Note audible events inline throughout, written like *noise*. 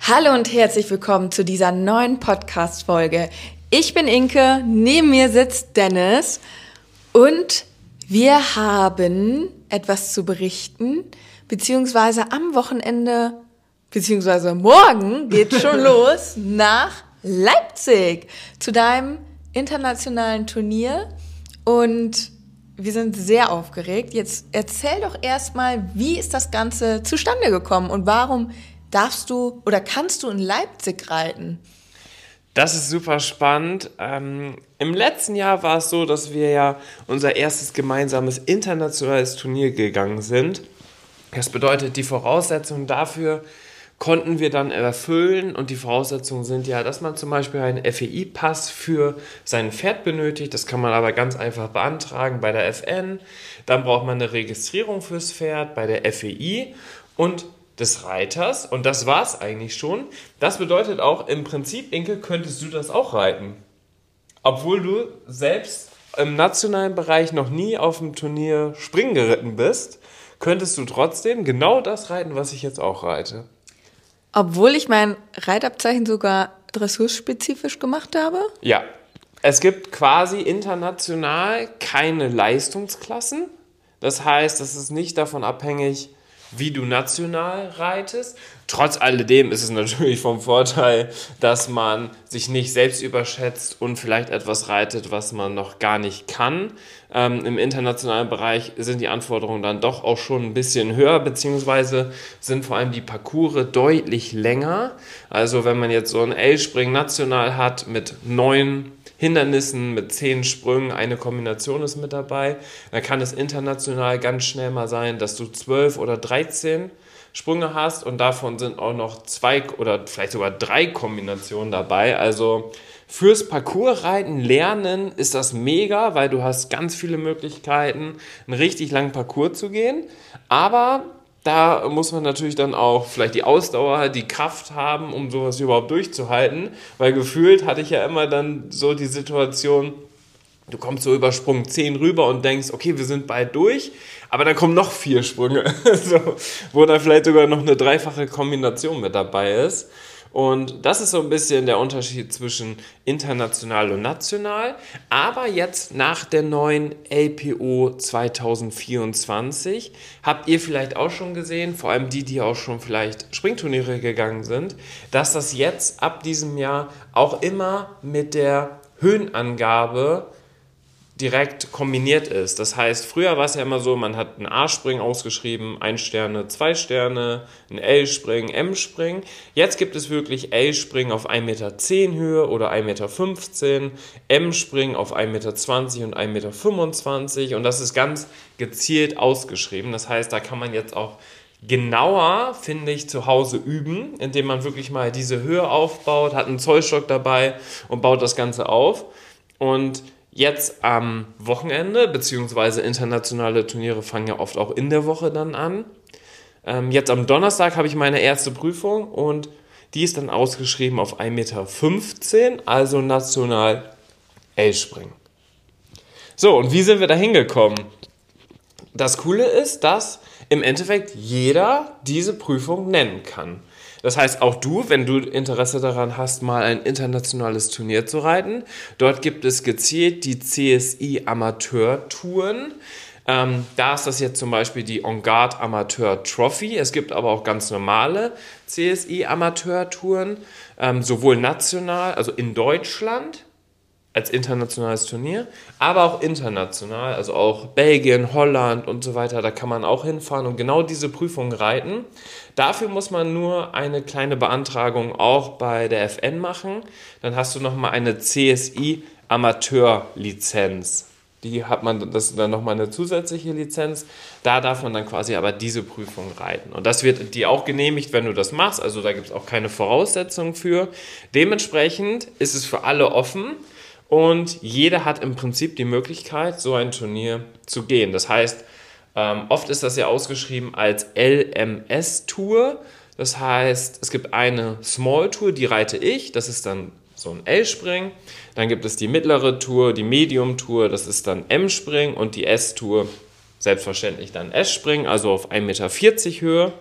Hallo und herzlich willkommen zu dieser neuen Podcast-Folge. Ich bin Inke, neben mir sitzt Dennis und wir haben etwas zu berichten, beziehungsweise am Wochenende, beziehungsweise morgen geht schon *laughs* los nach Leipzig zu deinem internationalen Turnier und wir sind sehr aufgeregt. Jetzt erzähl doch erstmal, wie ist das Ganze zustande gekommen und warum darfst du oder kannst du in Leipzig reiten? Das ist super spannend. Ähm, Im letzten Jahr war es so, dass wir ja unser erstes gemeinsames internationales Turnier gegangen sind. Das bedeutet, die Voraussetzungen dafür konnten wir dann erfüllen und die Voraussetzungen sind ja, dass man zum Beispiel einen FEI-Pass für sein Pferd benötigt. Das kann man aber ganz einfach beantragen bei der FN. Dann braucht man eine Registrierung fürs Pferd bei der FEI und des Reiters und das war es eigentlich schon. Das bedeutet auch, im Prinzip, Inke, könntest du das auch reiten. Obwohl du selbst im nationalen Bereich noch nie auf dem Turnier Springen geritten bist, könntest du trotzdem genau das reiten, was ich jetzt auch reite. Obwohl ich mein Reitabzeichen sogar dressurspezifisch gemacht habe? Ja. Es gibt quasi international keine Leistungsklassen. Das heißt, es ist nicht davon abhängig, wie du national reitest. Trotz alledem ist es natürlich vom Vorteil, dass man sich nicht selbst überschätzt und vielleicht etwas reitet, was man noch gar nicht kann. Ähm, Im internationalen Bereich sind die Anforderungen dann doch auch schon ein bisschen höher, beziehungsweise sind vor allem die Parcours deutlich länger. Also wenn man jetzt so ein L-Spring national hat mit neun Hindernissen mit zehn Sprüngen, eine Kombination ist mit dabei. Dann kann es international ganz schnell mal sein, dass du zwölf oder dreizehn Sprünge hast und davon sind auch noch zwei oder vielleicht sogar drei Kombinationen dabei. Also fürs Parcoursreiten lernen ist das mega, weil du hast ganz viele Möglichkeiten, einen richtig langen Parcours zu gehen. Aber da muss man natürlich dann auch vielleicht die Ausdauer, die Kraft haben, um sowas überhaupt durchzuhalten, weil gefühlt hatte ich ja immer dann so die Situation, du kommst so über Sprung 10 rüber und denkst, okay, wir sind bald durch, aber dann kommen noch vier Sprünge, *laughs* so, wo dann vielleicht sogar noch eine dreifache Kombination mit dabei ist. Und das ist so ein bisschen der Unterschied zwischen international und national. Aber jetzt nach der neuen LPO 2024 habt ihr vielleicht auch schon gesehen, vor allem die, die auch schon vielleicht Springturniere gegangen sind, dass das jetzt ab diesem Jahr auch immer mit der Höhenangabe direkt kombiniert ist. Das heißt, früher war es ja immer so, man hat einen A-Spring ausgeschrieben, ein Sterne, zwei Sterne, ein L-Spring, M-Spring. Jetzt gibt es wirklich L-Spring auf 1,10 Meter Höhe oder 1,15 Meter, M-Spring auf 1,20 Meter und 1,25 Meter und das ist ganz gezielt ausgeschrieben. Das heißt, da kann man jetzt auch genauer, finde ich, zu Hause üben, indem man wirklich mal diese Höhe aufbaut, hat einen Zollstock dabei und baut das Ganze auf. Und Jetzt am Wochenende, beziehungsweise internationale Turniere fangen ja oft auch in der Woche dann an. Ähm, jetzt am Donnerstag habe ich meine erste Prüfung und die ist dann ausgeschrieben auf 1,15 Meter, also national L-Springen. So, und wie sind wir da hingekommen? Das Coole ist, dass im Endeffekt jeder diese Prüfung nennen kann. Das heißt, auch du, wenn du Interesse daran hast, mal ein internationales Turnier zu reiten, dort gibt es gezielt die CSI Amateur Touren. Ähm, da ist das jetzt zum Beispiel die On Guard Amateur Trophy. Es gibt aber auch ganz normale CSI Amateur Touren, ähm, sowohl national, also in Deutschland, als internationales Turnier, aber auch international, also auch Belgien, Holland und so weiter, da kann man auch hinfahren und genau diese Prüfung reiten. Dafür muss man nur eine kleine Beantragung auch bei der FN machen, dann hast du nochmal eine CSI Amateurlizenz. die hat man, das ist dann nochmal eine zusätzliche Lizenz. Da darf man dann quasi aber diese Prüfung reiten. Und das wird dir auch genehmigt, wenn du das machst. Also da gibt es auch keine Voraussetzungen für. Dementsprechend ist es für alle offen und jeder hat im Prinzip die Möglichkeit, so ein Turnier zu gehen. Das heißt, ähm, oft ist das ja ausgeschrieben als LMS-Tour. Das heißt, es gibt eine Small Tour, die reite ich. Das ist dann so ein L-Spring. Dann gibt es die mittlere Tour, die Medium Tour, das ist dann M-Spring und die S-Tour, selbstverständlich dann S-Spring, also auf 1,40 Meter Höhe.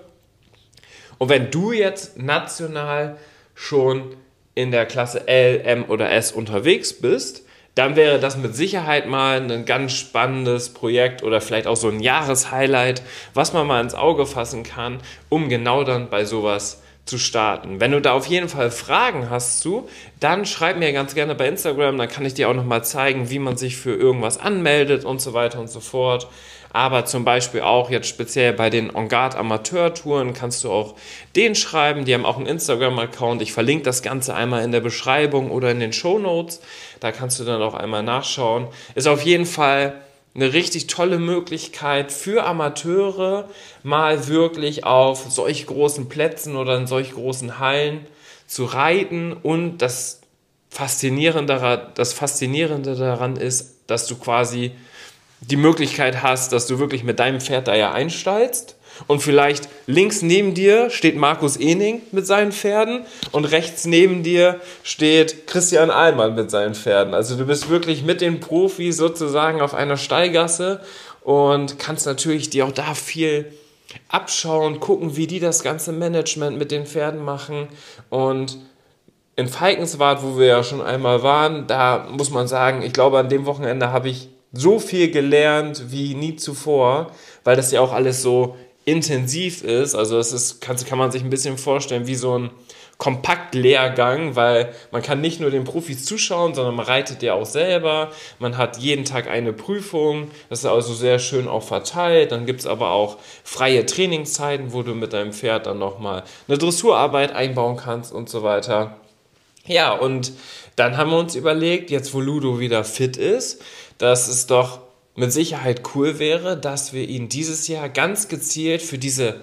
Und wenn du jetzt national schon in der Klasse L, M oder S unterwegs bist, dann wäre das mit Sicherheit mal ein ganz spannendes Projekt oder vielleicht auch so ein Jahreshighlight, was man mal ins Auge fassen kann, um genau dann bei sowas zu starten. Wenn du da auf jeden Fall Fragen hast zu, dann schreib mir ganz gerne bei Instagram, dann kann ich dir auch nochmal zeigen, wie man sich für irgendwas anmeldet und so weiter und so fort. Aber zum Beispiel auch jetzt speziell bei den On Guard Amateur-Touren kannst du auch den schreiben. Die haben auch einen Instagram-Account. Ich verlinke das Ganze einmal in der Beschreibung oder in den Show Notes. Da kannst du dann auch einmal nachschauen. Ist auf jeden Fall eine richtig tolle Möglichkeit für Amateure, mal wirklich auf solch großen Plätzen oder in solch großen Hallen zu reiten. Und das Faszinierende, das Faszinierende daran ist, dass du quasi die Möglichkeit hast, dass du wirklich mit deinem Pferd da ja einsteigst und vielleicht links neben dir steht Markus Ening mit seinen Pferden und rechts neben dir steht Christian Ahlmann mit seinen Pferden. Also du bist wirklich mit den Profis sozusagen auf einer Steigasse und kannst natürlich dir auch da viel abschauen, gucken, wie die das ganze Management mit den Pferden machen und in Falkenswart, wo wir ja schon einmal waren, da muss man sagen, ich glaube, an dem Wochenende habe ich so viel gelernt wie nie zuvor, weil das ja auch alles so intensiv ist. Also es ist, kann, kann man sich ein bisschen vorstellen wie so ein Kompaktlehrgang, weil man kann nicht nur den Profis zuschauen, sondern man reitet ja auch selber. Man hat jeden Tag eine Prüfung. Das ist also sehr schön auch verteilt. Dann gibt es aber auch freie Trainingszeiten, wo du mit deinem Pferd dann nochmal eine Dressurarbeit einbauen kannst und so weiter. Ja, und dann haben wir uns überlegt, jetzt wo Ludo wieder fit ist, dass es doch mit Sicherheit cool wäre, dass wir ihn dieses Jahr ganz gezielt für diese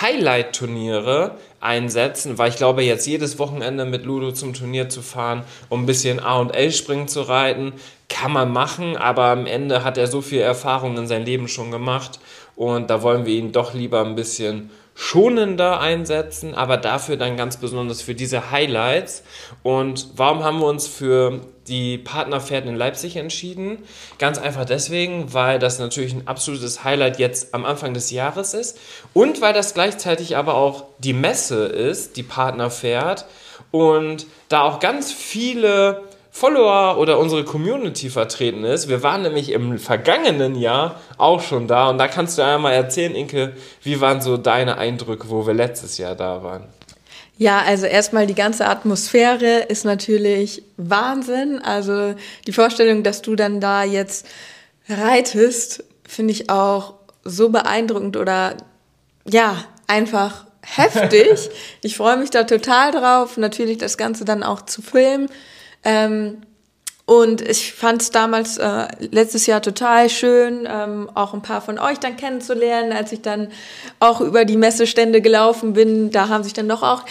Highlight-Turniere einsetzen, weil ich glaube, jetzt jedes Wochenende mit Ludo zum Turnier zu fahren, um ein bisschen A und L springen zu reiten, kann man machen, aber am Ende hat er so viel Erfahrung in seinem Leben schon gemacht und da wollen wir ihn doch lieber ein bisschen schonender einsetzen, aber dafür dann ganz besonders für diese Highlights. Und warum haben wir uns für die Partnerpferde in Leipzig entschieden? Ganz einfach deswegen, weil das natürlich ein absolutes Highlight jetzt am Anfang des Jahres ist und weil das gleichzeitig aber auch die Messe ist, die Partnerpferd und da auch ganz viele Follower oder unsere Community vertreten ist. Wir waren nämlich im vergangenen Jahr auch schon da und da kannst du einmal erzählen, Inke, wie waren so deine Eindrücke, wo wir letztes Jahr da waren? Ja, also erstmal die ganze Atmosphäre ist natürlich Wahnsinn. Also die Vorstellung, dass du dann da jetzt reitest, finde ich auch so beeindruckend oder ja, einfach heftig. *laughs* ich freue mich da total drauf, natürlich das Ganze dann auch zu filmen. Ähm, und ich fand es damals äh, letztes Jahr total schön, ähm, auch ein paar von euch dann kennenzulernen, als ich dann auch über die Messestände gelaufen bin. Da haben sich dann doch auch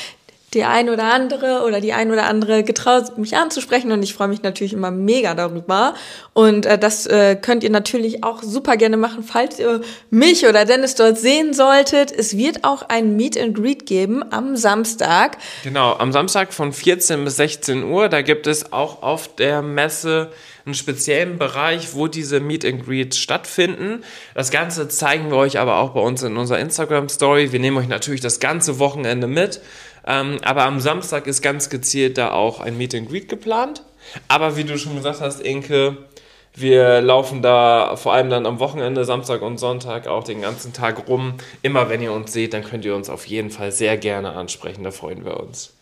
die ein oder andere oder die ein oder andere getraut, mich anzusprechen und ich freue mich natürlich immer mega darüber. Und äh, das äh, könnt ihr natürlich auch super gerne machen, falls ihr mich oder Dennis dort sehen solltet. Es wird auch ein Meet and Greet geben am Samstag. Genau, am Samstag von 14 bis 16 Uhr. Da gibt es auch auf der Messe einen speziellen Bereich, wo diese Meet and Greets stattfinden. Das Ganze zeigen wir euch aber auch bei uns in unserer Instagram Story. Wir nehmen euch natürlich das ganze Wochenende mit. Ähm, aber am Samstag ist ganz gezielt da auch ein Meet and Greet geplant. Aber wie du schon gesagt hast, Inke, wir laufen da vor allem dann am Wochenende, Samstag und Sonntag auch den ganzen Tag rum. Immer wenn ihr uns seht, dann könnt ihr uns auf jeden Fall sehr gerne ansprechen. Da freuen wir uns.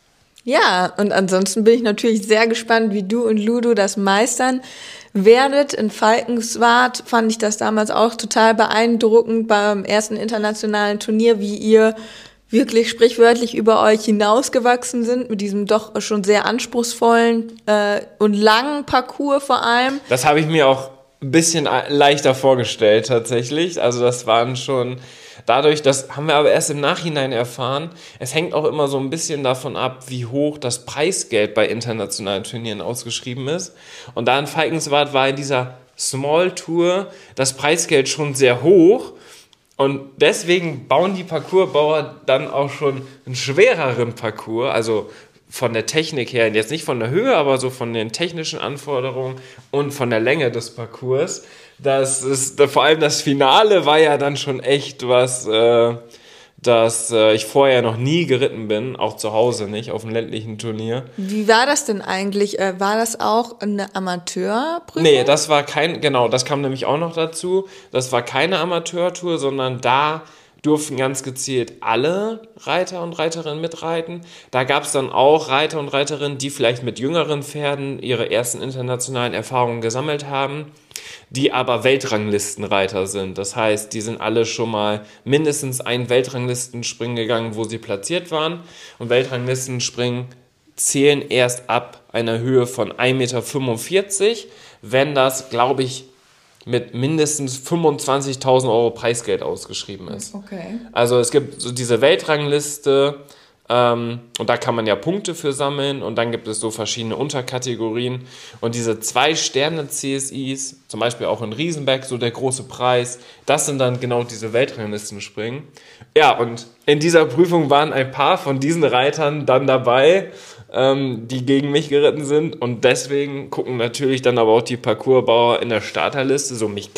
Ja, und ansonsten bin ich natürlich sehr gespannt, wie du und Ludo das meistern werdet. In Falkenswart fand ich das damals auch total beeindruckend beim ersten internationalen Turnier, wie ihr wirklich sprichwörtlich über euch hinausgewachsen sind, mit diesem doch schon sehr anspruchsvollen äh, und langen Parcours vor allem. Das habe ich mir auch ein bisschen leichter vorgestellt tatsächlich. Also das waren schon dadurch, das haben wir aber erst im Nachhinein erfahren. Es hängt auch immer so ein bisschen davon ab, wie hoch das Preisgeld bei internationalen Turnieren ausgeschrieben ist. Und da in Falkenswart war in dieser Small Tour das Preisgeld schon sehr hoch. Und deswegen bauen die Parcoursbauer dann auch schon einen schwereren Parcours, also von der Technik her, jetzt nicht von der Höhe, aber so von den technischen Anforderungen und von der Länge des Parcours. Das ist, vor allem das Finale war ja dann schon echt was, äh, dass äh, ich vorher noch nie geritten bin, auch zu Hause nicht, auf einem ländlichen Turnier. Wie war das denn eigentlich? Äh, war das auch eine Amateurprüfung? Nee, das war kein, genau, das kam nämlich auch noch dazu. Das war keine Amateurtour, sondern da durften ganz gezielt alle Reiter und Reiterinnen mitreiten. Da gab es dann auch Reiter und Reiterinnen, die vielleicht mit jüngeren Pferden ihre ersten internationalen Erfahrungen gesammelt haben die aber Weltranglistenreiter sind. Das heißt, die sind alle schon mal mindestens ein Weltranglistenspringen gegangen, wo sie platziert waren. Und Weltranglistenspringen zählen erst ab einer Höhe von 1,45 Meter, wenn das, glaube ich, mit mindestens 25.000 Euro Preisgeld ausgeschrieben ist. Okay. Also es gibt so diese Weltrangliste, ähm, und da kann man ja Punkte für sammeln und dann gibt es so verschiedene Unterkategorien. Und diese zwei Sterne CSIs, zum Beispiel auch in Riesenberg, so der große Preis, das sind dann genau diese Weltranglistenspringen. Ja, und in dieser Prüfung waren ein paar von diesen Reitern dann dabei, ähm, die gegen mich geritten sind. Und deswegen gucken natürlich dann aber auch die Parcoursbauer in der Starterliste, so mich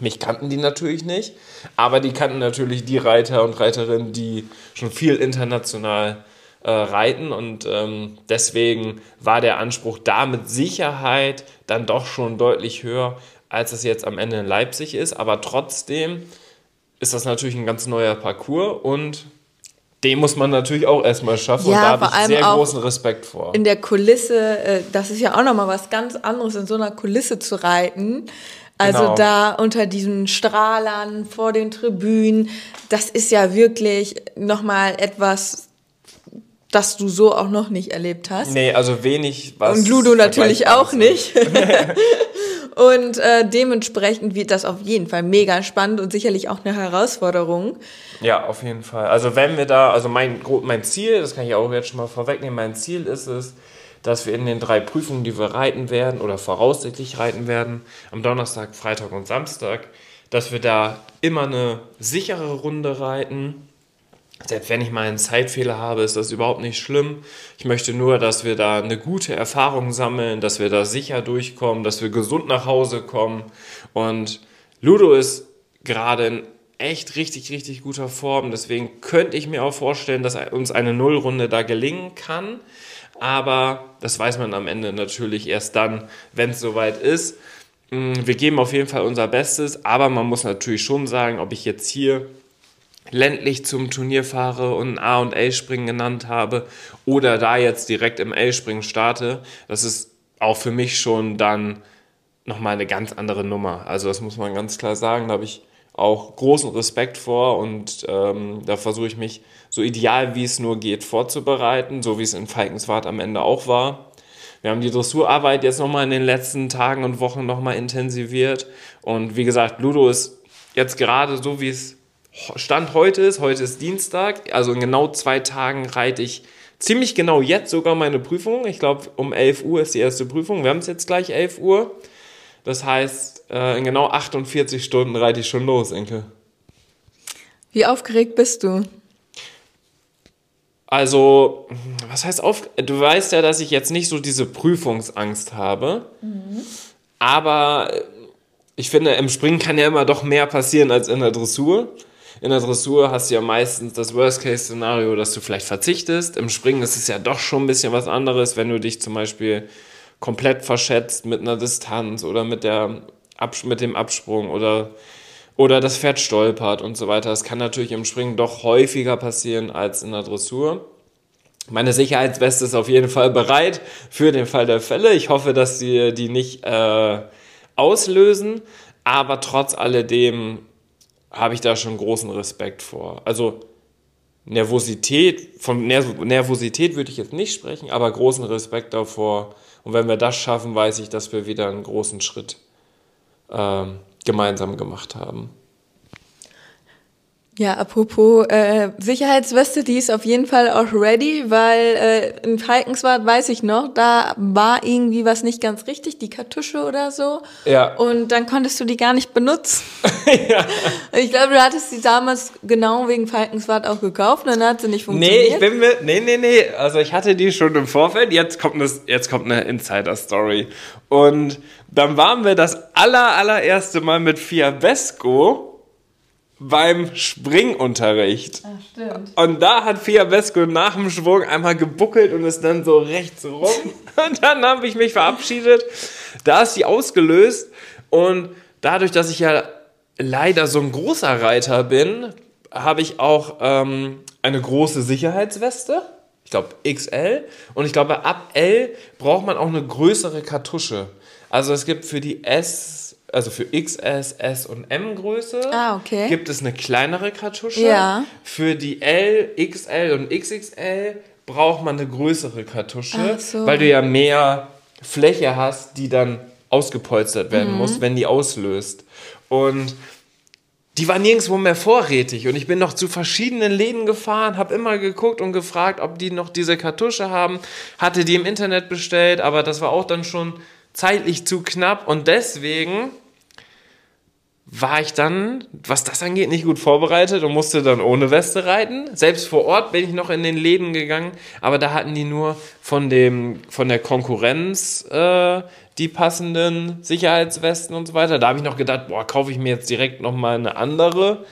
mich kannten die natürlich nicht, aber die kannten natürlich die Reiter und Reiterinnen, die schon viel international äh, reiten. Und ähm, deswegen war der Anspruch da mit Sicherheit dann doch schon deutlich höher, als es jetzt am Ende in Leipzig ist, aber trotzdem ist das natürlich ein ganz neuer Parcours und den muss man natürlich auch erstmal schaffen ja, und da habe ich sehr großen Respekt vor. In der Kulisse, äh, das ist ja auch nochmal was ganz anderes, in so einer Kulisse zu reiten. Also genau. da unter diesen Strahlern vor den Tribünen, das ist ja wirklich nochmal etwas, das du so auch noch nicht erlebt hast. Nee, also wenig was. Und Ludo natürlich auch nicht. *laughs* *laughs* und äh, dementsprechend wird das auf jeden Fall mega spannend und sicherlich auch eine Herausforderung. Ja, auf jeden Fall. Also wenn wir da, also mein, mein Ziel, das kann ich auch jetzt schon mal vorwegnehmen, mein Ziel ist es, dass wir in den drei Prüfungen, die wir reiten werden oder voraussichtlich reiten werden, am Donnerstag, Freitag und Samstag, dass wir da immer eine sichere Runde reiten. Selbst wenn ich mal einen Zeitfehler habe, ist das überhaupt nicht schlimm. Ich möchte nur, dass wir da eine gute Erfahrung sammeln, dass wir da sicher durchkommen, dass wir gesund nach Hause kommen. Und Ludo ist gerade in echt richtig, richtig guter Form. Deswegen könnte ich mir auch vorstellen, dass uns eine Nullrunde da gelingen kann aber das weiß man am Ende natürlich erst dann, wenn es soweit ist. Mm, wir geben auf jeden Fall unser Bestes, aber man muss natürlich schon sagen, ob ich jetzt hier ländlich zum Turnier fahre und A und L-Springen genannt habe oder da jetzt direkt im L-Springen starte, das ist auch für mich schon dann nochmal eine ganz andere Nummer. Also das muss man ganz klar sagen, da habe ich auch großen Respekt vor und ähm, da versuche ich mich so ideal wie es nur geht vorzubereiten, so wie es in Falkenswart am Ende auch war. Wir haben die Dressurarbeit jetzt nochmal in den letzten Tagen und Wochen nochmal intensiviert und wie gesagt, Ludo ist jetzt gerade so wie es Stand heute ist, heute ist Dienstag, also in genau zwei Tagen reite ich ziemlich genau jetzt sogar meine Prüfung. Ich glaube, um 11 Uhr ist die erste Prüfung. Wir haben es jetzt gleich 11 Uhr. Das heißt, äh, in genau 48 Stunden reite ich schon los, Enke. Wie aufgeregt bist du? Also, was heißt auf? Du weißt ja, dass ich jetzt nicht so diese Prüfungsangst habe. Mhm. Aber ich finde, im Springen kann ja immer doch mehr passieren als in der Dressur. In der Dressur hast du ja meistens das Worst-Case-Szenario, dass du vielleicht verzichtest. Im Springen ist es ja doch schon ein bisschen was anderes, wenn du dich zum Beispiel komplett verschätzt mit einer Distanz oder mit, der, mit dem Absprung oder, oder das Pferd stolpert und so weiter. Das kann natürlich im Springen doch häufiger passieren als in der Dressur. Meine Sicherheitsweste ist auf jeden Fall bereit für den Fall der Fälle. Ich hoffe, dass sie die nicht äh, auslösen, aber trotz alledem habe ich da schon großen Respekt vor. Also Nervosität, von Nervosität würde ich jetzt nicht sprechen, aber großen Respekt davor, und wenn wir das schaffen, weiß ich, dass wir wieder einen großen Schritt ähm, gemeinsam gemacht haben. Ja, apropos äh, Sicherheitsweste, die ist auf jeden Fall auch ready, weil äh, in Falkenswart weiß ich noch, da war irgendwie was nicht ganz richtig, die Kartusche oder so. Ja. Und dann konntest du die gar nicht benutzen. *laughs* ja. Ich glaube, du hattest die damals genau wegen Falkenswart auch gekauft und dann hat sie nicht funktioniert. Nee, ich bin mir, nee, nee, nee, also ich hatte die schon im Vorfeld, jetzt kommt eine, jetzt kommt eine Insider-Story. Und dann waren wir das aller, allererste Mal mit Fiabesco beim Springunterricht. Ach, stimmt. Und da hat Fiabesco nach dem Schwung einmal gebuckelt und ist dann so rechts rum. *laughs* Und dann habe ich mich verabschiedet. Da ist sie ausgelöst. Und dadurch, dass ich ja leider so ein großer Reiter bin, habe ich auch ähm, eine große Sicherheitsweste. Ich glaube XL. Und ich glaube, ab L braucht man auch eine größere Kartusche. Also es gibt für die S also für XS, S und M Größe ah, okay. gibt es eine kleinere Kartusche. Ja. Für die L, XL und XXL braucht man eine größere Kartusche, so. weil du ja mehr Fläche hast, die dann ausgepolstert werden mhm. muss, wenn die auslöst. Und die war nirgendwo mehr vorrätig und ich bin noch zu verschiedenen Läden gefahren, habe immer geguckt und gefragt, ob die noch diese Kartusche haben, hatte die im Internet bestellt, aber das war auch dann schon zeitlich zu knapp und deswegen war ich dann, was das angeht, nicht gut vorbereitet und musste dann ohne Weste reiten. Selbst vor Ort bin ich noch in den Läden gegangen, aber da hatten die nur von, dem, von der Konkurrenz äh, die passenden Sicherheitswesten und so weiter. Da habe ich noch gedacht, boah, kaufe ich mir jetzt direkt nochmal eine andere.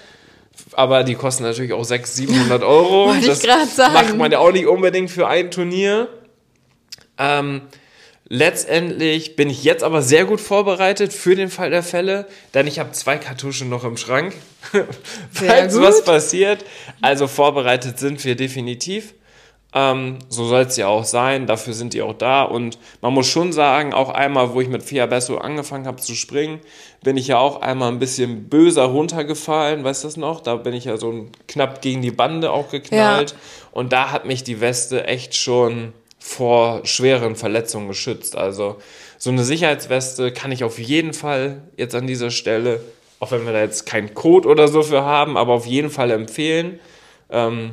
Aber die kosten natürlich auch 600, 700 *laughs* Euro. Wollte das ich sagen. macht man ja auch nicht unbedingt für ein Turnier. Ähm, Letztendlich bin ich jetzt aber sehr gut vorbereitet für den Fall der Fälle, denn ich habe zwei Kartuschen noch im Schrank, *laughs* falls was passiert. Also vorbereitet sind wir definitiv. Ähm, so soll es ja auch sein, dafür sind die auch da. Und man muss schon sagen, auch einmal, wo ich mit Fia Besso angefangen habe zu springen, bin ich ja auch einmal ein bisschen böser runtergefallen, weißt du das noch? Da bin ich ja so knapp gegen die Bande auch geknallt. Ja. Und da hat mich die Weste echt schon vor schweren Verletzungen geschützt. Also so eine Sicherheitsweste kann ich auf jeden Fall jetzt an dieser Stelle, auch wenn wir da jetzt keinen Code oder so für haben, aber auf jeden Fall empfehlen. Ähm,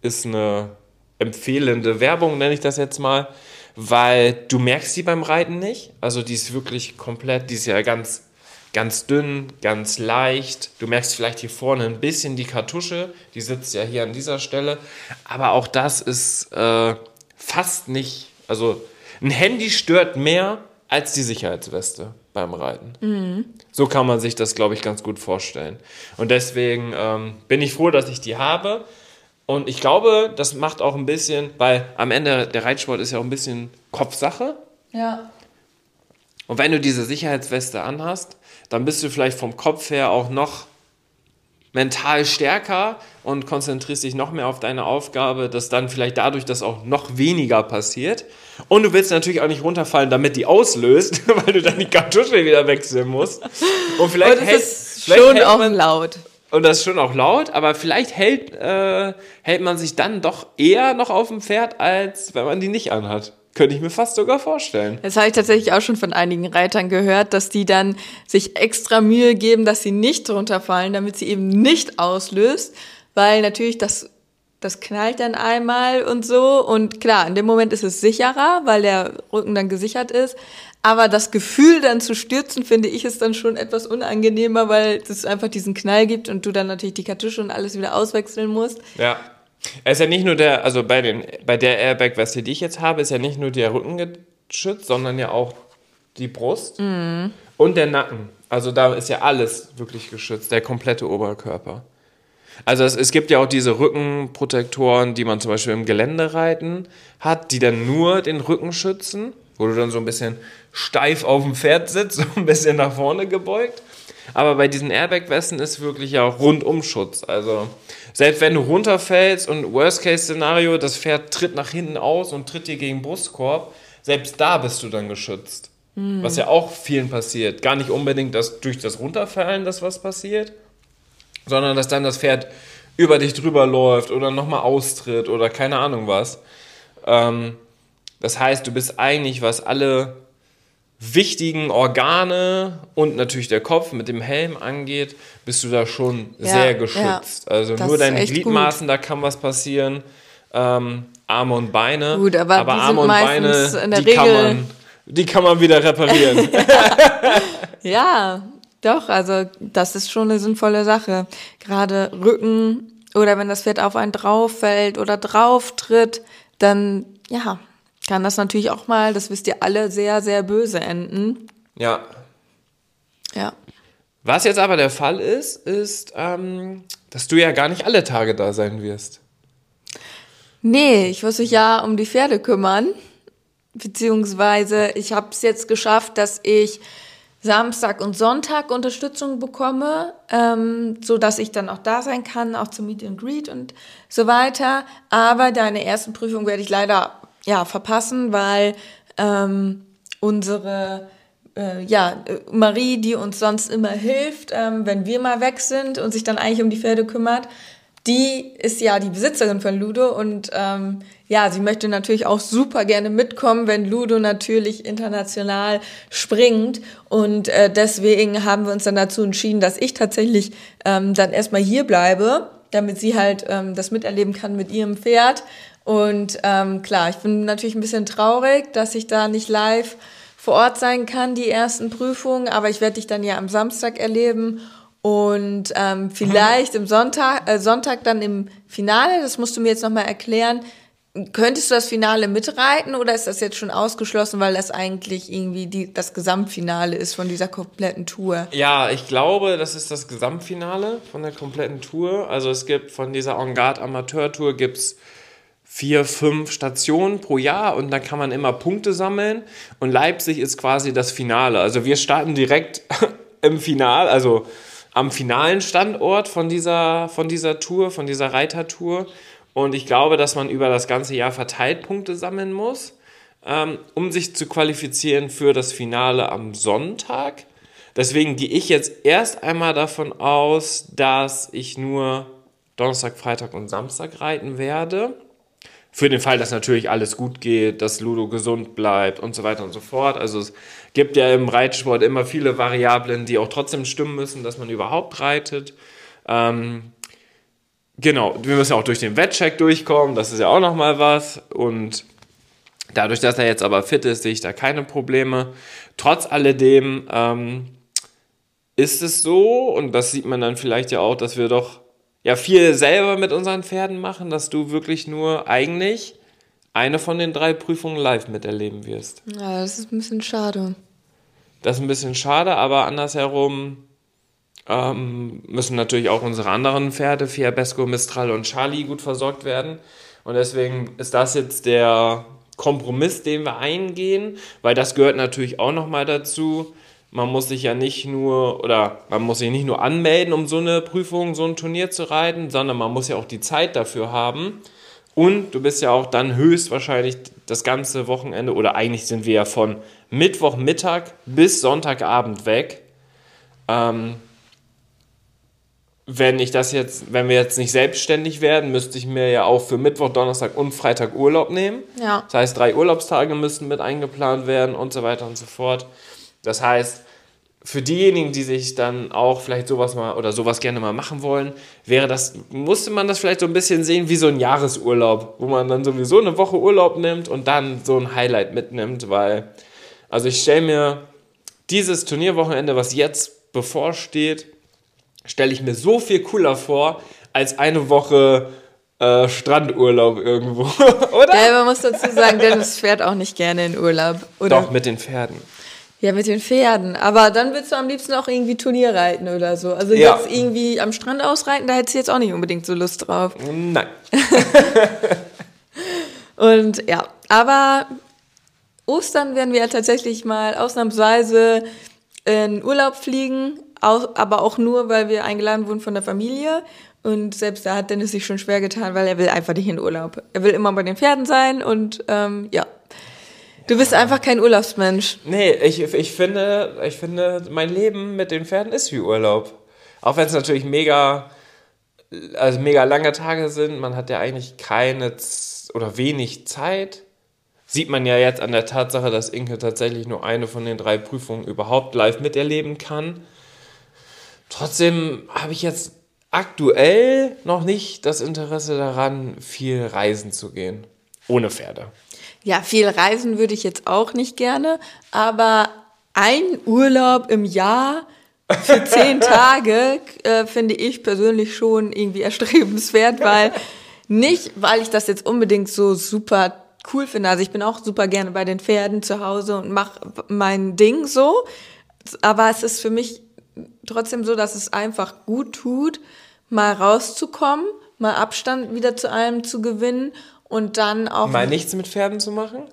ist eine empfehlende Werbung, nenne ich das jetzt mal, weil du merkst sie beim Reiten nicht. Also die ist wirklich komplett, die ist ja ganz, ganz dünn, ganz leicht. Du merkst vielleicht hier vorne ein bisschen die Kartusche, die sitzt ja hier an dieser Stelle. Aber auch das ist äh, fast nicht, also ein Handy stört mehr als die Sicherheitsweste beim Reiten. Mhm. So kann man sich das, glaube ich, ganz gut vorstellen. Und deswegen ähm, bin ich froh, dass ich die habe. Und ich glaube, das macht auch ein bisschen, weil am Ende der Reitsport ist ja auch ein bisschen Kopfsache. Ja. Und wenn du diese Sicherheitsweste anhast, dann bist du vielleicht vom Kopf her auch noch mental stärker und konzentrierst dich noch mehr auf deine Aufgabe, dass dann vielleicht dadurch das auch noch weniger passiert. Und du willst natürlich auch nicht runterfallen, damit die auslöst, *laughs* weil du dann die Kartusche wieder wechseln musst. Und vielleicht und das hält, ist vielleicht schon auch man, laut. Und das ist schon auch laut, aber vielleicht hält, äh, hält man sich dann doch eher noch auf dem Pferd, als wenn man die nicht anhat. Könnte ich mir fast sogar vorstellen. Das habe ich tatsächlich auch schon von einigen Reitern gehört, dass die dann sich extra Mühe geben, dass sie nicht runterfallen, damit sie eben nicht auslöst, weil natürlich das das knallt dann einmal und so. Und klar, in dem Moment ist es sicherer, weil der Rücken dann gesichert ist. Aber das Gefühl dann zu stürzen, finde ich, ist dann schon etwas unangenehmer, weil es einfach diesen Knall gibt und du dann natürlich die Kartusche und alles wieder auswechseln musst. Ja. Er ist ja nicht nur der, also bei, den, bei der Airbag-Weste, die ich jetzt habe, ist ja nicht nur der Rücken geschützt, sondern ja auch die Brust mhm. und der Nacken. Also da ist ja alles wirklich geschützt, der komplette Oberkörper. Also es, es gibt ja auch diese Rückenprotektoren, die man zum Beispiel im Geländereiten hat, die dann nur den Rücken schützen, wo du dann so ein bisschen steif auf dem Pferd sitzt, *laughs* so ein bisschen nach vorne gebeugt. Aber bei diesen Airbag-Westen ist wirklich ja Rundumschutz. Also selbst wenn du runterfällst und Worst-Case-Szenario, das Pferd tritt nach hinten aus und tritt dir gegen Brustkorb, selbst da bist du dann geschützt. Mhm. Was ja auch vielen passiert. Gar nicht unbedingt dass durch das Runterfallen, dass was passiert, sondern dass dann das Pferd über dich drüber läuft oder nochmal austritt oder keine Ahnung was. Ähm, das heißt, du bist eigentlich, was alle wichtigen Organe und natürlich der Kopf mit dem Helm angeht, bist du da schon Ja, sehr geschützt. ja. Also nur deine Gliedmaßen, da kann was passieren. Ähm, Arme und Beine. Gut, aber die sind Arme und Beine, die kann Regel- man, die kann man wieder reparieren. *laughs* Ja, doch, also das ist schon eine sinnvolle Sache. Gerade Rücken oder wenn das Pferd auf einen drauf fällt oder drauf tritt, dann ja, kann das natürlich auch mal, das wisst ihr alle, sehr, sehr böse enden. ja. Ja. Was jetzt aber der Fall ist, ist, ähm, dass du ja gar nicht alle Tage da sein wirst. Nee, ich muss mich ja um die Pferde kümmern. Beziehungsweise ich habe es jetzt geschafft, dass ich Samstag und Sonntag Unterstützung bekomme, ähm, so dass ich dann auch da sein kann, auch zum Meet and Greet und so weiter. Aber deine ersten Prüfung werde ich leider ja verpassen, weil ähm, unsere äh, ja, äh, Marie, die uns sonst immer hilft, ähm, wenn wir mal weg sind und sich dann eigentlich um die Pferde kümmert, die ist ja die Besitzerin von Ludo und ähm, ja, sie möchte natürlich auch super gerne mitkommen, wenn Ludo natürlich international springt. Und äh, deswegen haben wir uns dann dazu entschieden, dass ich tatsächlich ähm, dann erstmal hier bleibe, damit sie halt ähm, das miterleben kann mit ihrem Pferd. Und ähm, klar, ich bin natürlich ein bisschen traurig, dass ich da nicht live vor Ort sein kann, die ersten Prüfungen, aber ich werde dich dann ja am Samstag erleben und ähm, vielleicht im Sonntag, äh, Sonntag dann im Finale, das musst du mir jetzt nochmal erklären. Könntest du das Finale mitreiten oder ist das jetzt schon ausgeschlossen, weil das eigentlich irgendwie die, das Gesamtfinale ist von dieser kompletten Tour? Ja, ich glaube, das ist das Gesamtfinale von der kompletten Tour. Also es gibt von dieser En Garde Amateur Tour gibt's vier, fünf Stationen pro Jahr und da kann man immer Punkte sammeln und Leipzig ist quasi das Finale. Also wir starten direkt *laughs* im Final, also am finalen Standort von dieser, von dieser Tour, von dieser Reitertour. Und ich glaube, dass man über das ganze Jahr verteilt Punkte sammeln muss, ähm, um sich zu qualifizieren für das Finale am Sonntag. Deswegen gehe ich jetzt erst einmal davon aus, dass ich nur Donnerstag, Freitag und Samstag reiten werde. Für den Fall, dass natürlich alles gut geht, dass Ludo gesund bleibt und so weiter und so fort. Also es gibt ja im Reitsport immer viele Variablen, die auch trotzdem stimmen müssen, dass man überhaupt reitet. Ähm, genau, wir müssen auch durch den Wettcheck durchkommen, das ist ja auch nochmal was. Und dadurch, dass er jetzt aber fit ist, sehe ich da keine Probleme. Trotz alledem ähm, ist es so, und das sieht man dann vielleicht ja auch, dass wir doch ja viel selber mit unseren Pferden machen, dass du wirklich nur eigentlich eine von den drei Prüfungen live miterleben wirst. Ja, das ist ein bisschen schade. Das ist ein bisschen schade, aber andersherum ähm, müssen natürlich auch unsere anderen Pferde, Fiabesco, Mistral und Charlie, gut versorgt werden. Und deswegen ist das jetzt der Kompromiss, den wir eingehen, weil das gehört natürlich auch nochmal dazu. Man muss sich ja nicht nur, oder man muss sich nicht nur anmelden, um so eine Prüfung, so ein Turnier zu reiten, sondern man muss ja auch die Zeit dafür haben. Und du bist ja auch dann höchstwahrscheinlich das ganze Wochenende, oder eigentlich sind wir ja von Mittwochmittag bis Sonntagabend weg. Ähm, wenn ich das jetzt, wenn wir jetzt nicht selbstständig werden, müsste ich mir ja auch für Mittwoch, Donnerstag und Freitag Urlaub nehmen. Ja. Das heißt, drei Urlaubstage müssten mit eingeplant werden und so weiter und so fort. Das heißt, für diejenigen, die sich dann auch vielleicht sowas mal oder sowas gerne mal machen wollen, wäre das, musste man das vielleicht so ein bisschen sehen wie so ein Jahresurlaub, wo man dann sowieso eine Woche Urlaub nimmt und dann so ein Highlight mitnimmt, weil, also ich stelle mir dieses Turnierwochenende, was jetzt bevorsteht, stelle ich mir so viel cooler vor, als eine Woche äh, Strandurlaub irgendwo, *laughs* oder? Ja, man muss dazu sagen, Dennis fährt auch nicht gerne in Urlaub. Oder? Doch, mit den Pferden. Ja, mit den Pferden. Aber dann willst du am liebsten auch irgendwie Turnier reiten oder so. Also Ja. jetzt irgendwie am Strand ausreiten, da hättest du jetzt auch nicht unbedingt so Lust drauf. Nein. *laughs* Und ja, aber Ostern werden wir ja tatsächlich mal ausnahmsweise in Urlaub fliegen, aber auch nur, weil wir eingeladen wurden von der Familie. Und selbst da hat Dennis sich schon schwer getan, weil er will einfach nicht in Urlaub. Er will immer bei den Pferden sein und ähm, ja. Du bist einfach kein Urlaubsmensch. Nee, ich, ich, finde, ich finde, mein Leben mit den Pferden ist wie Urlaub. Auch wenn es natürlich mega, also mega lange Tage sind. Man hat ja eigentlich keine oder wenig Zeit. Sieht man ja jetzt an der Tatsache, dass Inke tatsächlich nur eine von den drei Prüfungen überhaupt live miterleben kann. Trotzdem habe ich jetzt aktuell noch nicht das Interesse daran, viel reisen zu gehen. Ohne Pferde. Ja, viel reisen würde ich jetzt auch nicht gerne, aber ein Urlaub im Jahr für *laughs* zehn Tage äh, finde ich persönlich schon irgendwie erstrebenswert, *laughs* weil nicht, weil ich das jetzt unbedingt so super cool finde. Also ich bin auch super gerne bei den Pferden zu Hause und mache mein Ding so. Aber es ist für mich trotzdem so, dass es einfach gut tut, mal rauszukommen, mal Abstand wieder zu allem zu gewinnen und dann auch. Mal nichts mit Pferden zu machen?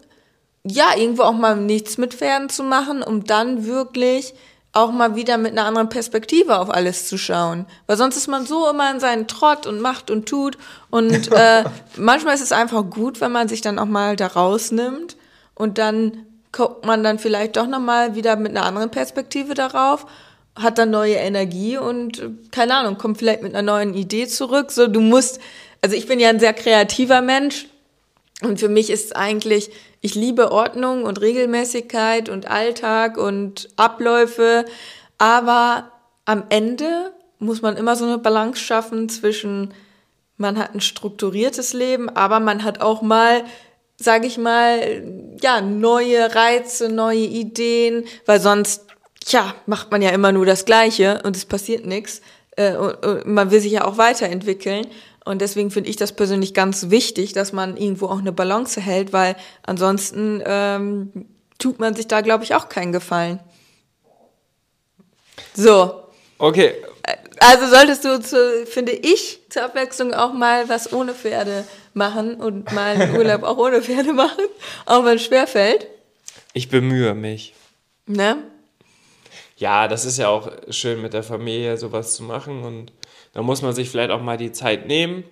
Ja, irgendwo auch mal nichts mit Pferden zu machen, um dann wirklich auch mal wieder mit einer anderen Perspektive auf alles zu schauen. Weil sonst ist man so immer in seinen Trott und macht und tut. Und *laughs* äh, manchmal ist es einfach gut, wenn man sich dann auch mal da rausnimmt und dann guckt man dann vielleicht doch nochmal wieder mit einer anderen Perspektive darauf, hat dann neue Energie und keine Ahnung, kommt vielleicht mit einer neuen Idee zurück. So, du musst, also ich bin ja ein sehr kreativer Mensch und für mich ist eigentlich ich liebe Ordnung und Regelmäßigkeit und Alltag und Abläufe, aber am Ende muss man immer so eine Balance schaffen zwischen, man hat ein strukturiertes Leben, aber man hat auch mal, sage ich mal, ja, neue Reize, neue Ideen, weil sonst, ja, macht man ja immer nur das Gleiche und es passiert nichts. Äh, man will sich ja auch weiterentwickeln. Und deswegen finde ich das persönlich ganz wichtig, dass man irgendwo auch eine Balance hält, weil ansonsten ähm, tut man sich da, glaube ich, auch keinen Gefallen. So. Okay. Also solltest du, zu, finde ich, zur Abwechslung auch mal was ohne Pferde machen und mal einen *laughs* Urlaub auch ohne Pferde machen, auch wenn es schwerfällt. Ich bemühe mich. Ne? Ja, das ist ja auch schön mit der Familie sowas zu machen und da muss man sich vielleicht auch mal die Zeit nehmen.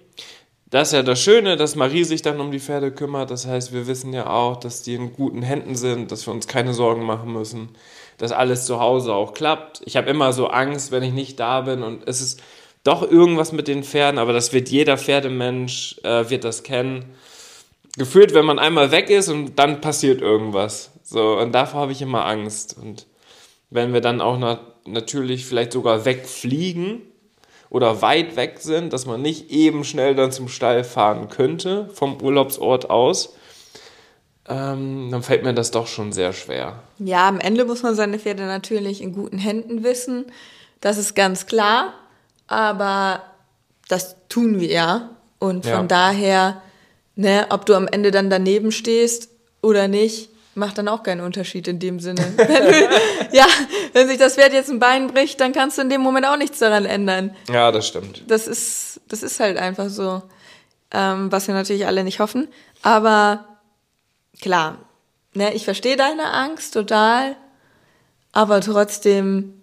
Das ist ja das Schöne, dass Marie sich dann um die Pferde kümmert. Das heißt, wir wissen ja auch, dass die in guten Händen sind, dass wir uns keine Sorgen machen müssen, dass alles zu Hause auch klappt. Ich habe immer so Angst, wenn ich nicht da bin und es ist doch irgendwas mit den Pferden, aber das wird jeder Pferdemensch, äh, wird das kennen. Gefühlt, wenn man einmal weg ist und dann passiert irgendwas. So, und davor habe ich immer Angst. Und wenn wir dann auch na natürlich vielleicht sogar wegfliegen, oder weit weg sind, dass man nicht eben schnell dann zum Stall fahren könnte vom Urlaubsort aus, ähm, dann fällt mir das doch schon sehr schwer. Ja, am Ende muss man seine Pferde natürlich in guten Händen wissen. Das ist ganz klar. Aber das tun wir ja. Und von ja. daher, ne, ob du am Ende dann daneben stehst oder nicht, macht dann auch keinen Unterschied in dem Sinne. *laughs* wenn du, ja, wenn sich das Pferd jetzt ein Bein bricht, dann kannst du in dem Moment auch nichts daran ändern. Ja, das stimmt. Das ist, das ist halt einfach so, ähm, was wir natürlich alle nicht hoffen. Aber klar, ne, ich verstehe deine Angst total, aber trotzdem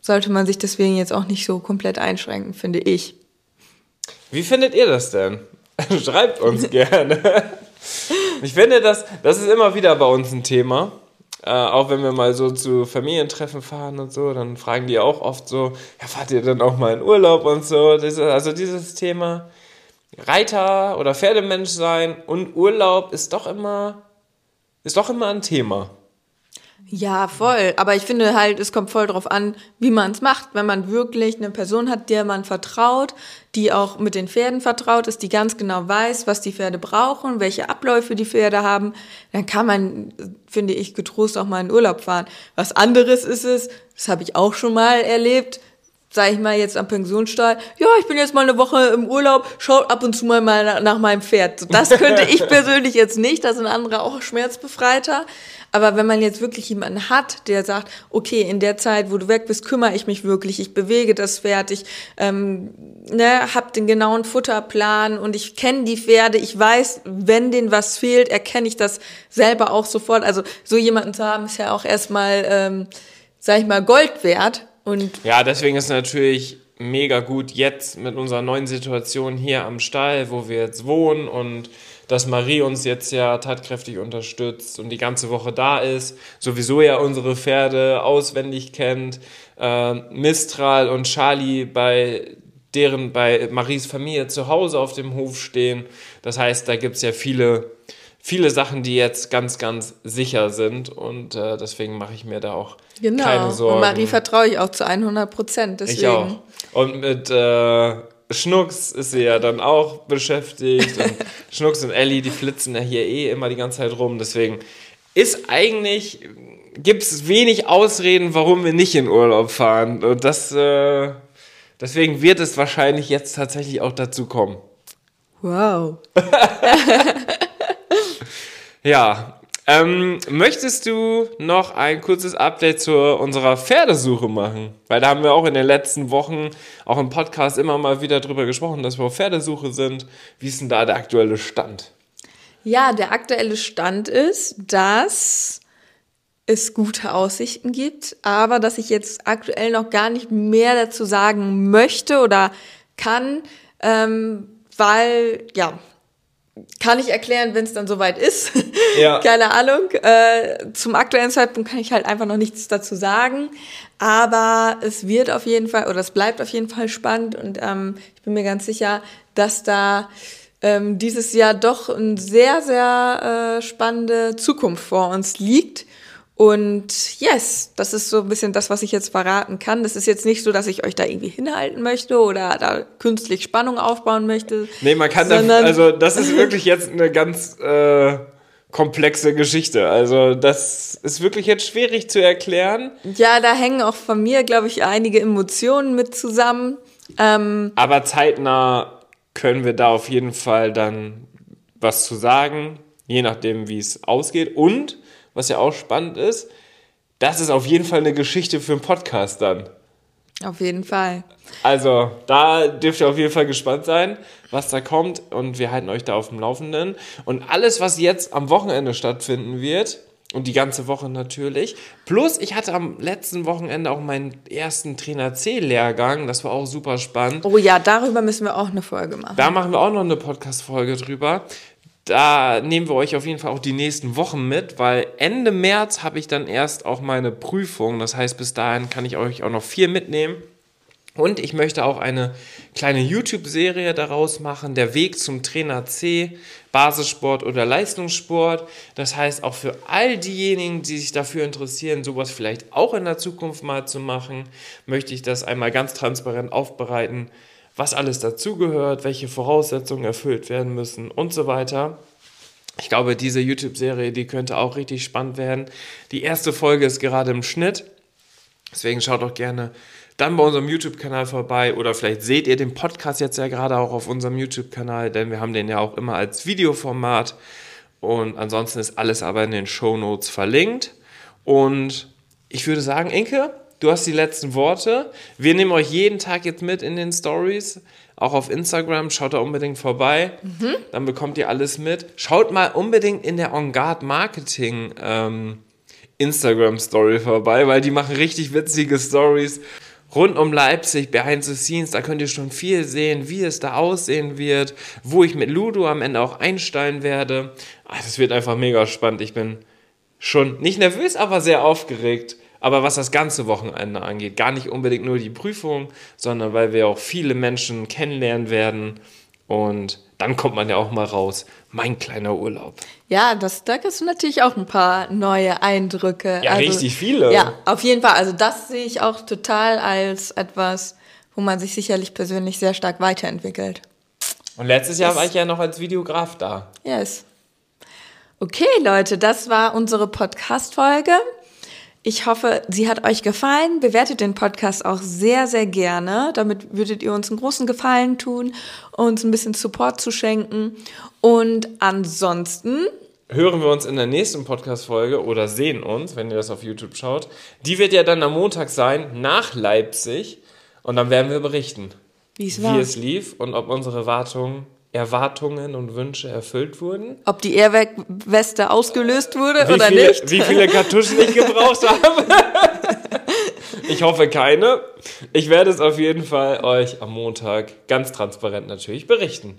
sollte man sich deswegen jetzt auch nicht so komplett einschränken, finde ich. Wie findet ihr das denn? *laughs* Schreibt uns gerne. *laughs* Ich finde, das, das ist immer wieder bei uns ein Thema. Äh, auch wenn wir mal so zu Familientreffen fahren und so, dann fragen die auch oft so, ja, fahrt ihr dann auch mal in Urlaub und so. also dieses Thema Reiter oder Pferdemensch sein und Urlaub ist doch immer, ist doch immer ein Thema. Ja, voll. Aber ich finde halt, es kommt voll drauf an, wie man es macht. Wenn man wirklich eine Person hat, der man vertraut, die auch mit den Pferden vertraut ist, die ganz genau weiß, was die Pferde brauchen, welche Abläufe die Pferde haben, dann kann man, finde ich, getrost auch mal in Urlaub fahren. Was anderes ist es, das habe ich auch schon mal erlebt, sage ich mal jetzt am Pensionsstall, ja, ich bin jetzt mal eine Woche im Urlaub, schaut ab und zu mal nach, nach meinem Pferd. Das könnte ich *laughs* persönlich jetzt nicht, da sind andere auch schmerzbefreiter. Aber wenn man jetzt wirklich jemanden hat, der sagt, okay, in der Zeit, wo du weg bist, kümmere ich mich wirklich, ich bewege das Pferd, ich ähm, ne, habe den genauen Futterplan und ich kenne die Pferde, ich weiß, wenn denen was fehlt, erkenne ich das selber auch sofort. Also so jemanden zu haben, ist ja auch erstmal, ähm, sag ich mal, Gold wert. Und ja, deswegen ist natürlich mega gut jetzt mit unserer neuen Situation hier am Stall, wo wir jetzt wohnen und dass Marie uns jetzt ja tatkräftig unterstützt und die ganze Woche da ist, sowieso ja unsere Pferde auswendig kennt, äh, Mistral und Charlie bei deren bei Maries Familie zu Hause auf dem Hof stehen. Das heißt, da gibt es ja viele viele Sachen, die jetzt ganz, ganz sicher sind und äh, deswegen mache ich mir da auch genau. keine Sorgen. Und Marie vertraue ich auch zu 100 Prozent. Ich auch. Und mit äh, Schnucks ist sie ja dann auch beschäftigt und *laughs* Schnucks und Ellie, die flitzen ja hier eh immer die ganze Zeit rum, deswegen ist eigentlich, gibt es wenig Ausreden, warum wir nicht in Urlaub fahren und das, äh, deswegen wird es wahrscheinlich jetzt tatsächlich auch dazu kommen. Wow. *laughs* Ja. Ähm, möchtest du noch ein kurzes Update zu unserer Pferdesuche machen? Weil da haben wir auch in den letzten Wochen, auch im Podcast, immer mal wieder drüber gesprochen, dass wir auf Pferdesuche sind. Wie ist denn da der aktuelle Stand? Ja, der aktuelle Stand ist, dass es gute Aussichten gibt, aber dass ich jetzt aktuell noch gar nicht mehr dazu sagen möchte oder kann, ähm, weil ja kann ich erklären, wenn es dann soweit ist. *laughs* Ja. Keine Ahnung. Äh, zum aktuellen Zeitpunkt kann ich halt einfach noch nichts dazu sagen. Aber es wird auf jeden Fall, oder es bleibt auf jeden Fall spannend und ähm, ich bin mir ganz sicher, dass da ähm, dieses Jahr doch eine sehr, sehr äh, spannende Zukunft vor uns liegt. Und yes, das ist so ein bisschen das, was ich jetzt verraten kann. Das ist jetzt nicht so, dass ich euch da irgendwie hinhalten möchte oder da künstlich Spannung aufbauen möchte. Nee, man kann da, also das ist wirklich jetzt eine ganz äh, komplexe Geschichte. Also das ist wirklich jetzt schwierig zu erklären. Ja, da hängen auch von mir, glaube ich, einige Emotionen mit zusammen. Ähm, Aber zeitnah können wir da auf jeden Fall dann was zu sagen, je nachdem, wie es ausgeht. Und was ja auch spannend ist, das ist auf jeden Fall eine Geschichte für einen Podcast dann. Auf jeden Fall. Also, da dürft ihr auf jeden Fall gespannt sein, was da kommt und wir halten euch da auf dem Laufenden. Und alles, was jetzt am Wochenende stattfinden wird, und die ganze Woche natürlich. Plus, ich hatte am letzten Wochenende auch meinen ersten Trainer C-Lehrgang. Das war auch super spannend. Oh ja, darüber müssen wir auch eine Folge machen. Da machen wir auch noch eine Podcast-Folge drüber da nehmen wir euch auf jeden Fall auch die nächsten Wochen mit, weil Ende März habe ich dann erst auch meine Prüfung. Das heißt, bis dahin kann ich euch auch noch viel mitnehmen. Und ich möchte auch eine kleine YouTube-Serie daraus machen, der Weg zum Trainer C, Basissport oder Leistungssport. Das heißt, auch für all diejenigen, die sich dafür interessieren, sowas vielleicht auch in der Zukunft mal zu machen, möchte ich das einmal ganz transparent aufbereiten was alles dazugehört, welche Voraussetzungen erfüllt werden müssen und so weiter. Ich glaube, diese YouTube-Serie, die könnte auch richtig spannend werden. Die erste Folge ist gerade im Schnitt. Deswegen schaut doch gerne dann bei unserem YouTube-Kanal vorbei oder vielleicht seht ihr den Podcast jetzt ja gerade auch auf unserem YouTube-Kanal, denn wir haben den ja auch immer als Videoformat. Und ansonsten ist alles aber in den Show Notes verlinkt. Und ich würde sagen, Inke, du hast die letzten Worte. Wir nehmen euch jeden Tag jetzt mit in den Stories, auch auf Instagram. Schaut da unbedingt vorbei. Mhm. Dann bekommt ihr alles mit. Schaut mal unbedingt in der On Guard Marketing ähm, Instagram Story vorbei, weil die machen richtig witzige Stories rund um Leipzig, behind the scenes, da könnt ihr schon viel sehen, wie es da aussehen wird, wo ich mit Ludo am Ende auch einsteigen werde. Ah, das wird einfach mega spannend. Ich bin schon nicht nervös, aber sehr aufgeregt. Aber was das ganze Wochenende angeht, gar nicht unbedingt nur die Prüfung, sondern weil wir auch viele Menschen kennenlernen werden. Und dann kommt man ja auch mal raus. Mein kleiner Urlaub. Ja, das, da kriegst du natürlich auch ein paar neue Eindrücke. Ja, also, richtig viele. Ja, auf jeden Fall. Also das sehe ich auch total als etwas, wo man sich sicherlich persönlich sehr stark weiterentwickelt. Und letztes Jahr yes. war ich ja noch als Videograf da. Yes. Okay, Leute, das war unsere Podcast-Folge. Ich hoffe, sie hat euch gefallen. Bewertet den Podcast auch sehr, sehr gerne. Damit würdet ihr uns einen großen Gefallen tun, uns ein bisschen Support zu schenken. Und ansonsten hören wir uns in der nächsten Podcast-Folge oder sehen uns, wenn ihr das auf YouTube schaut. Die wird ja dann am Montag sein, nach Leipzig. Und dann werden wir berichten, wie es lief und ob unsere Wartungen Erwartungen und Wünsche erfüllt wurden. Ob die Airwag-Weste ausgelöst wurde wie oder viele, nicht. Wie viele Kartuschen ich gebraucht *laughs* habe. ich hoffe keine. Ich werde es auf jeden Fall euch am Montag ganz transparent natürlich berichten.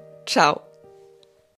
Tchau!